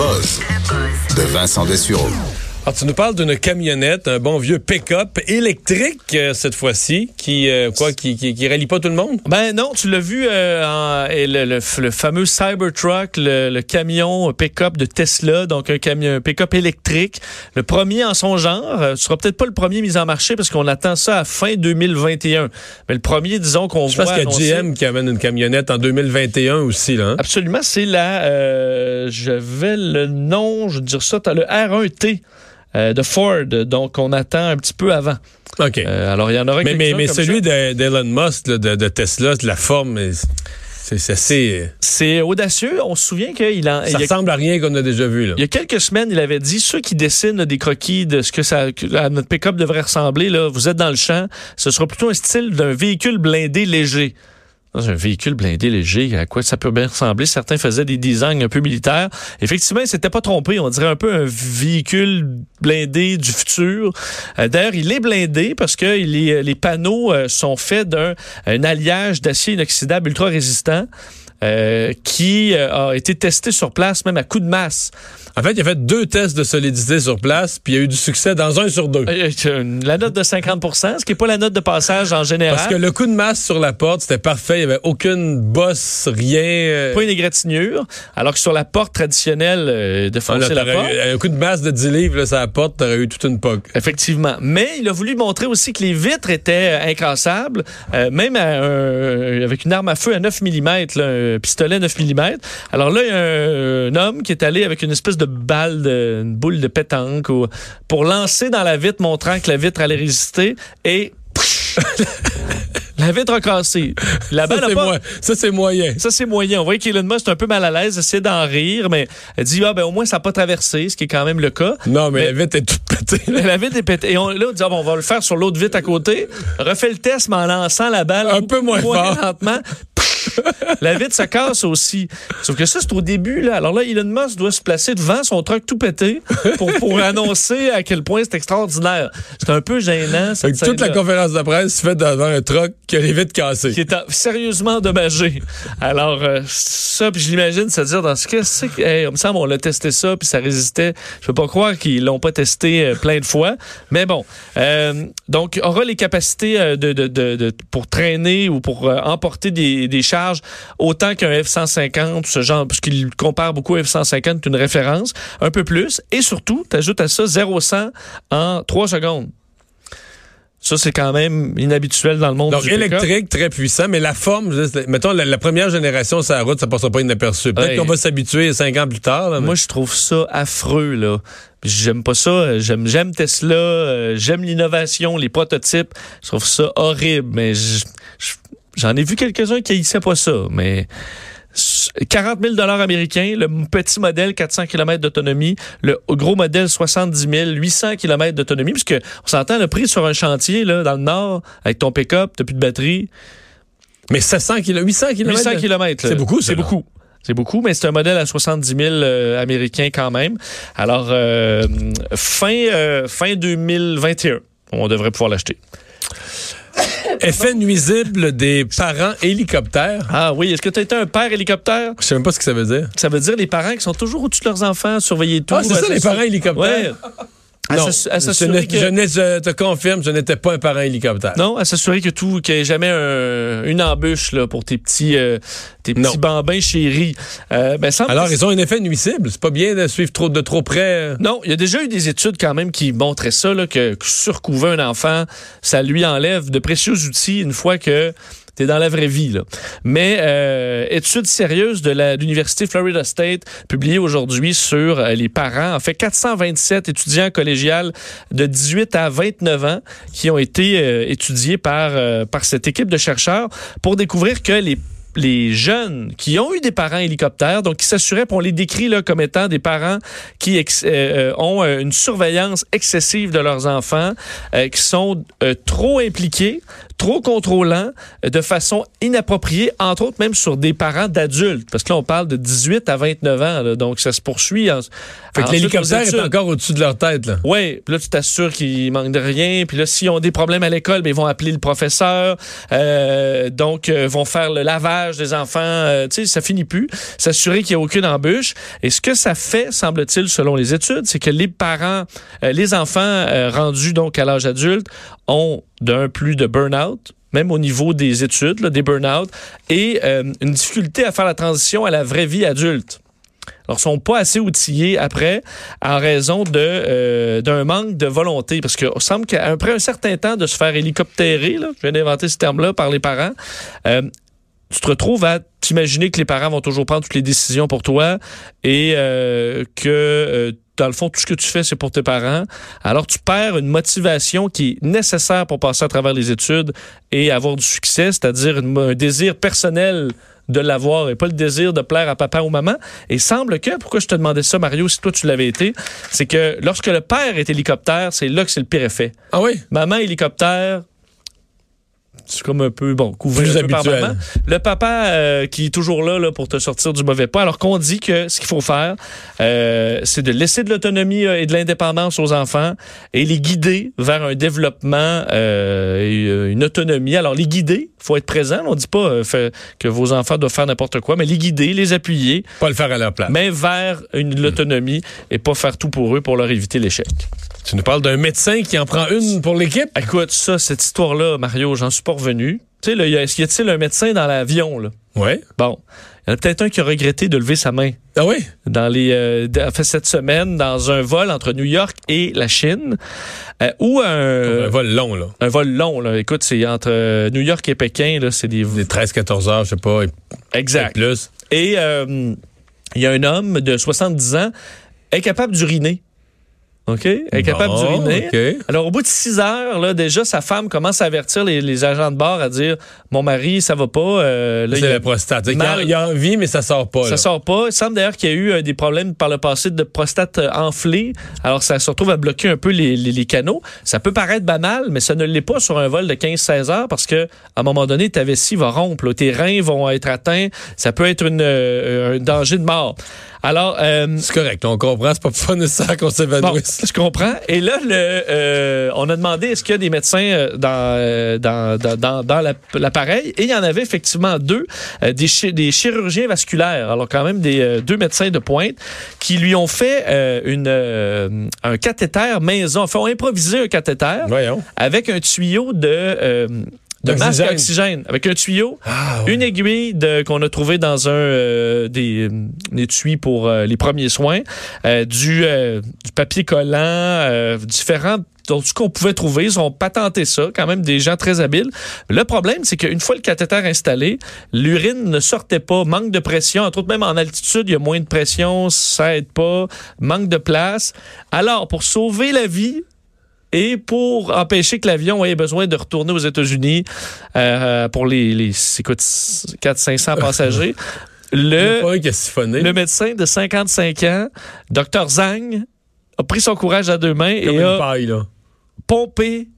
Buzz de Vincent Dessureau. Alors, tu nous parles d'une camionnette, un bon vieux pick-up électrique euh, cette fois-ci, qui euh, quoi, qui, qui, qui rallie pas tout le monde? Ben non, tu l'as vu euh, en, et le, le, le fameux Cybertruck, le, le camion pick-up de Tesla, donc un camion un pick-up électrique, le premier en son genre. Euh, ce sera peut-être pas le premier mis en marché parce qu'on attend ça à fin 2021. Mais le premier, disons qu'on Je voit. pense qu'il y a GM qui amène une camionnette en 2021 aussi là. hein? Absolument, c'est la. euh, je vais le nom, je vais dire ça, t'as le R1T. Euh, de Ford, donc on attend un petit peu avant. Ok. Euh, alors il y en aura mais mais, mais comme celui de- d'Elon Musk là, de, de Tesla, la forme, c'est assez. c'est audacieux. On se souvient qu'il en, Ça il y a ressemble à rien qu'on a déjà vu là. Il y a quelques semaines, il avait dit ceux qui dessinent des croquis de ce que ça, que notre pick-up devrait ressembler, là, vous êtes dans le champ, ce sera plutôt un style d'un véhicule blindé léger. Dans un véhicule blindé léger, à quoi ça peut bien ressembler? Certains faisaient des designs un peu militaires. Effectivement, il s'était pas trompé. On dirait un peu un véhicule blindé du futur. Euh, D'ailleurs, il est blindé parce que les panneaux euh, sont faits d'un un alliage d'acier inoxydable ultra résistant. Euh, qui euh, a été testé sur place, même à coup de masse. En fait, il a fait deux tests de solidité sur place, puis il y a eu du succès dans un sur deux. Euh, La note de 50% ce qui n'est pas la note de passage en général. Parce que le coup de masse sur la porte, c'était parfait. Il n'y avait aucune bosse, rien. pas une égratignure, alors que sur la porte traditionnelle de Ah, foncer la porte. eu- un coup de masse de 10 livres là, sur la porte, t'aurais eu toute une poque. Effectivement. Mais il a voulu montrer aussi que les vitres étaient incassables, euh, même à avec une arme à feu à 9 mm, pistolet 9 mm. Alors là, il y a un, un homme qui est allé avec une espèce de balle, de, une boule de pétanque ou- pour lancer dans la vitre, montrant que la vitre allait résister et... la vitre a cassé. La Ça, balle a c'est pas... moi- ça, c'est moyen. Ça, c'est moyen. On voit qu'Elon Musk est un peu mal à l'aise, essaie d'en rire, mais elle dit, ah, ben, au moins, ça n'a pas traversé, ce qui est quand même le cas. Non, mais, Mais- la vitre est toute pétée. La vitre est pétée. Et on, là, on dit, ah, bon, on va le faire sur l'autre vitre à côté. Refait le test, mais en lançant la balle. Un peu moins fort. lentement. la vitre se casse aussi. Sauf que ça, c'est au début. Là. Alors là, Elon Musk doit se placer devant son truck tout pété pour, pour annoncer à quel point c'est extraordinaire. C'est un peu gênant. Fait Cette que toute la conférence de presse se fait devant un truck qui a les vitres cassées. qui est en- sérieusement endommagé. Alors, euh, ça, puis je l'imagine, c'est-à-dire, dans ce cas, c'est que, hey, il me semble, on l'a testé ça, puis ça résistait. Je peux pas croire qu'ils l'ont pas testé euh, plein de fois. Mais bon. Euh, donc, aura les capacités euh, de, de, de, de- pour traîner ou pour euh, emporter des, des charges autant qu'un F-150, ce genre, puisqu'il compare beaucoup à F-150, une référence, un peu plus. Et surtout, tu ajoutes à ça 0-100 en 3 secondes. Ça, c'est quand même inhabituel dans le monde Donc, du électrique, très puissant, mais la forme, mettons, la, la première génération sur la route, ça passera pas inaperçu. Peut-être Ouais. qu'on va s'habituer cinq ans plus tard. là, mais- Moi, je trouve ça affreux, là. J'aime pas ça. J'aime, j'aime Tesla. euh, j'aime l'innovation, les prototypes. Je trouve ça horrible. Mais je- je- j'en ai vu quelques-uns qui haïssaient pas ça. Mais 40 000 américains, le petit modèle 400 km d'autonomie, le gros modèle 70 000, 800 km d'autonomie, puisque on s'entend le prix sur un chantier là dans le nord avec ton pick-up, t'as plus de batterie, mais 700 km, 800 km. 800 km. C'est beaucoup, C'est beaucoup. C'est beaucoup, mais c'est un modèle à 70 000 euh, américains quand même. Alors, euh, fin, euh, fin 2021, on devrait pouvoir l'acheter. Effet nuisible des parents hélicoptères. Ah oui, est-ce que tu as été un père hélicoptère? Je sais même pas ce que ça veut dire. Ça veut dire les parents qui sont toujours au-dessus de leurs enfants, surveiller tout. Ah, c'est ça, les parents hélicoptères? Ouais. À Non, à je, s'assurer que... te confirme, je n'étais pas un parent hélicoptère. Non, à s'assurer que tout, qu'il n'y ait jamais un- une embûche là, pour tes petits, euh, tes Non. petits bambins chéris. Euh, ben, Alors, que ils ont un effet nuisible. C'est pas bien de suivre trop, de trop près. euh. Non, il y a déjà eu des études quand même qui montraient ça, là, que, que surcouver un enfant, ça lui enlève de précieux outils une fois que tu es dans la vraie vie. Là. Mais euh, étude sérieuse de l'Université Florida State publiée aujourd'hui sur euh, les parents. En fait, 427 étudiants collégiales de 18 à 29 ans qui ont été euh, étudiés par, euh, par cette équipe de chercheurs pour découvrir que les jeunes qui ont eu des parents hélicoptères, donc qui s'assuraient, on les décrit comme étant des parents qui ont une surveillance excessive de leurs enfants, qui sont trop impliqués, trop contrôlants, euh, de façon inappropriée, entre autres même sur des parents d'adultes, parce que là on parle de 18 à 29 ans, là, donc ça se poursuit. En, Fait que l'hélicoptère est encore au-dessus de leur tête, là. Oui, puis là, tu t'assures qu'ils manquent de rien. Puis là, s'ils ont des problèmes à l'école, ben, ils vont appeler le professeur. Euh, donc, euh, vont faire le lavage des enfants. Euh, tu sais, ça finit plus. S'assurer qu'il n'y a aucune embûche. Et ce que ça fait, semble-t-il, selon les études, c'est que les parents, euh, les enfants rendus donc à l'âge adulte ont d'un plus de burn-out même au niveau des études, des burn-out, et euh, une difficulté à faire la transition à la vraie vie adulte. Alors, ils sont pas assez outillés après en raison euh, d'un manque de volonté. Parce qu'il semble qu'après un certain temps de se faire hélicoptérer, là, je viens d'inventer ce terme-là, par les parents, euh, tu te retrouves à t'imaginer que les parents vont toujours prendre toutes les décisions pour toi et euh, que euh, dans le fond, tout ce que tu fais, c'est pour tes parents. Alors, tu perds une motivation qui est nécessaire pour passer à travers les études et avoir du succès, c'est-à-dire un désir personnel de l'avoir et pas le désir de plaire à papa ou maman. Et semble que, pourquoi je te demandais ça, Mario, si toi tu l'avais été, c'est que lorsque le père est hélicoptère, c'est là que c'est le pire effet. Ah oui? Maman hélicoptère, c'est comme un peu, bon, couvert Plus un peu par. Le papa euh, qui est toujours là, là pour te sortir du mauvais pas, alors qu'on dit que ce qu'il faut faire, euh, c'est de laisser de l'autonomie euh, et de l'indépendance aux enfants et les guider vers un développement euh, et une autonomie. Alors les guider, faut être présent. On dit pas fait- que vos enfants doivent faire n'importe quoi, mais les guider, les appuyer, Pas le faire à leur place. mais vers une l'autonomie et pas faire tout pour eux pour leur éviter l'échec. Tu nous parles d'un médecin qui en prend une pour l'équipe? Écoute, ça, cette histoire-là, Mario, j'en suis pas revenu. Tu sais, là, y a- est-ce qu'il y a-t-il un médecin dans l'avion, là? Ouais. Bon. Il y en a peut-être un qui a regretté de lever sa main. Ah oui? Dans les, euh, d- en fait, cette semaine, dans un vol entre New York et la Chine, euh, ou un, un vol long, là. un vol long, là. Écoute, c'est entre euh, New York et Pékin, là, c'est des... Des 13-14 heures, je sais pas, et Exact. plus. Et euh, il y a un homme de 70 ans incapable d'uriner. OK? Incapable Bon, d'uriner. OK. Alors, au bout de 6 heures, là, déjà, sa femme commence à avertir les, les agents de bord à dire Mon mari, ça va pas. euh, C'est la prostate. Il y, a, mal- il a envie, mais ça sort pas. ça là. sort pas. Il semble d'ailleurs qu'il y a eu euh, des problèmes par le passé de prostate euh, enflée. Alors, ça se retrouve à bloquer un peu les, les- les canaux. Ça peut paraître banal, mais ça ne l'est pas sur un vol de 15-16 heures parce que à un moment donné, ta vessie va rompre. là. Tes reins vont être atteints. Ça peut être une, un danger de mort. Alors, euh, C'est correct, on comprend. C'est pas pas nécessaire qu'on Bon, s'évanouisse. je comprends. Et là, le, euh, on a demandé est-ce qu'il y a des médecins euh, dans, euh, dans, dans, dans, dans la- l'appareil? Et il y en avait effectivement deux, euh, des, chi- des chirurgiens vasculaires. Alors quand même des euh, deux médecins de pointe qui lui ont fait euh, une, euh, un cathéter maison. Enfin, ont improvisé un cathéter Voyons. avec un tuyau de... de masque D'oxygène. à oxygène, avec un tuyau, Ah, ouais. une aiguille de- qu'on a trouvé dans un euh, des, euh, des étui pour euh, les premiers soins, euh, du, euh, du papier collant, euh, différents tout ce qu'on pouvait trouver, ils ont patenté ça, quand même des gens très habiles. Le problème, c'est qu'une fois le cathéter installé, l'urine ne sortait pas, manque de pression, entre autres même en altitude, il y a moins de pression, ça aide pas, manque de place. Alors, pour sauver la vie, et pour empêcher que l'avion ait besoin de retourner aux États-Unis euh, pour les, les 400-500 passagers, le, le médecin de 55 ans, Dr Zhang, a pris son courage à deux mains Comme et a paille, là. pompé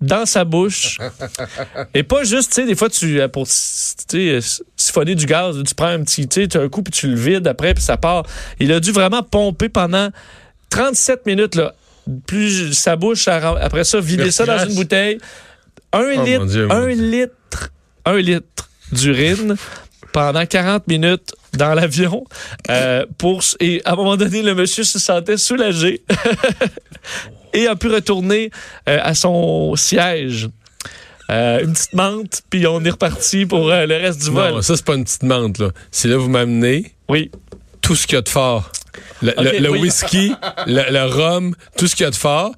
dans sa bouche. et pas juste, tu sais, des fois, tu, euh, pour euh, siphonner du gaz, tu prends un petit, tu un coup, puis tu le vides après, puis ça part. Il a dû vraiment pomper pendant 37 minutes, là. Plus sa bouche, après ça, vider ça dans une bouteille. Un Oh, litre, Dieu, un litre, un litre d'urine pendant 40 minutes dans l'avion. euh, pour, et à un moment donné, le monsieur se sentait soulagé et a pu retourner euh, à son siège. Euh, une petite menthe, puis on est reparti pour euh, le reste du vol. Non, ça, c'est pas une petite menthe, là. C'est là, vous m'amenez Oui. tout ce qu'il y a de fort. Le, Ok, le- le oui. whisky, le, le rhum, tout ce qu'il y a de fort.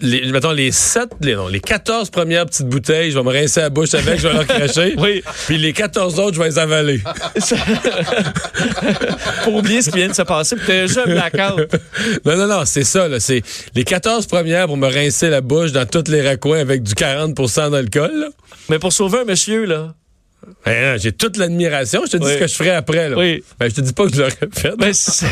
Les, mettons, les 7, les, non, les 14 premières petites bouteilles, je vais me rincer la bouche avec, je vais leur cracher. Oui. Puis les 14 autres, je vais les avaler. pour oublier ce qui vient de se passer, puis t'as un blackout. Non, non, non, c'est ça, là. C'est les 14 premières pour me rincer la bouche dans tous les raccoins avec du 40% d'alcool. Mais pour sauver un monsieur, là, Ben, J'ai toute l'admiration. Je te dis Oui. ce que je ferais après. Là. Oui. Ben, je te dis pas que je l'aurais fait. Ben, c'est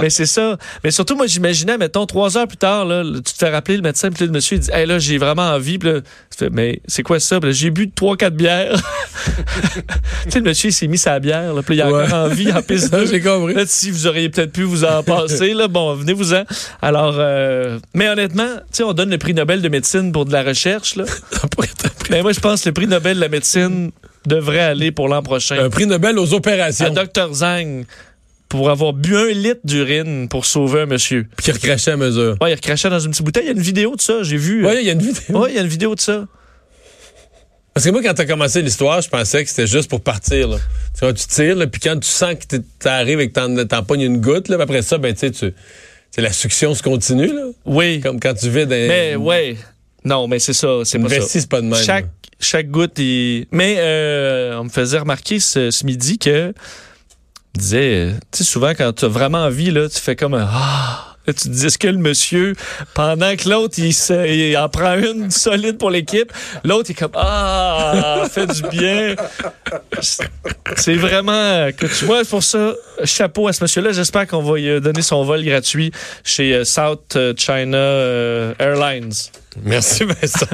mais c'est ça. Mais surtout, moi, j'imaginais, mettons, trois heures plus tard, là, tu te fais rappeler le médecin, puis le monsieur, il dit, hey, là, j'ai vraiment envie. Puis là, tu fais, mais c'est quoi ça? J'ai bu trois, quatre bières. tu sais, le monsieur, il s'est mis sa bière, là, puis il a Ouais. encore envie, en piste j'ai compris. Là, si vous auriez peut-être pu vous en passer, là, bon, venez-vous-en. Alors, euh, mais honnêtement, tu sais, on donne le prix Nobel de médecine pour de la recherche, là. Mais moi, je pense que le prix Nobel de la médecine devrait aller pour l'an prochain Un prix Nobel aux opérations. à Dr Zang pour avoir bu un litre d'urine pour sauver un monsieur. Puis qui recrachait à mesure. Ouais, il recrachait dans une petite bouteille. Il y a une vidéo de ça, j'ai vu. Oui, il y a une vidéo. Ouais, il y a une vidéo de ça. Parce que moi, quand t'as commencé l'histoire, je pensais que c'était juste pour partir. Là. Tu vois, tu tires, là, puis quand tu sens que t'arrives et que t'en, pognes une goutte, là, après ça, ben, tu sais, la succion se continue, là. Oui. Comme quand tu vides un, Mais ouais. Non, mais c'est ça, c'est pas ça. c'est pas de même. Chaque, chaque goutte est... Mais euh, on me faisait remarquer ce, ce midi que... disait, tu sais, souvent quand tu as vraiment envie, là, tu fais comme un... Ah! Tu te dis, est-ce que le monsieur, pendant que l'autre, il, il en prend une solide pour l'équipe, l'autre, il est comme, ah, fait du bien. C'est vraiment, que tu vois, pour ça, chapeau à ce monsieur-là. J'espère qu'on va lui donner son vol gratuit chez euh, South China euh, Airlines. Merci, Vincent.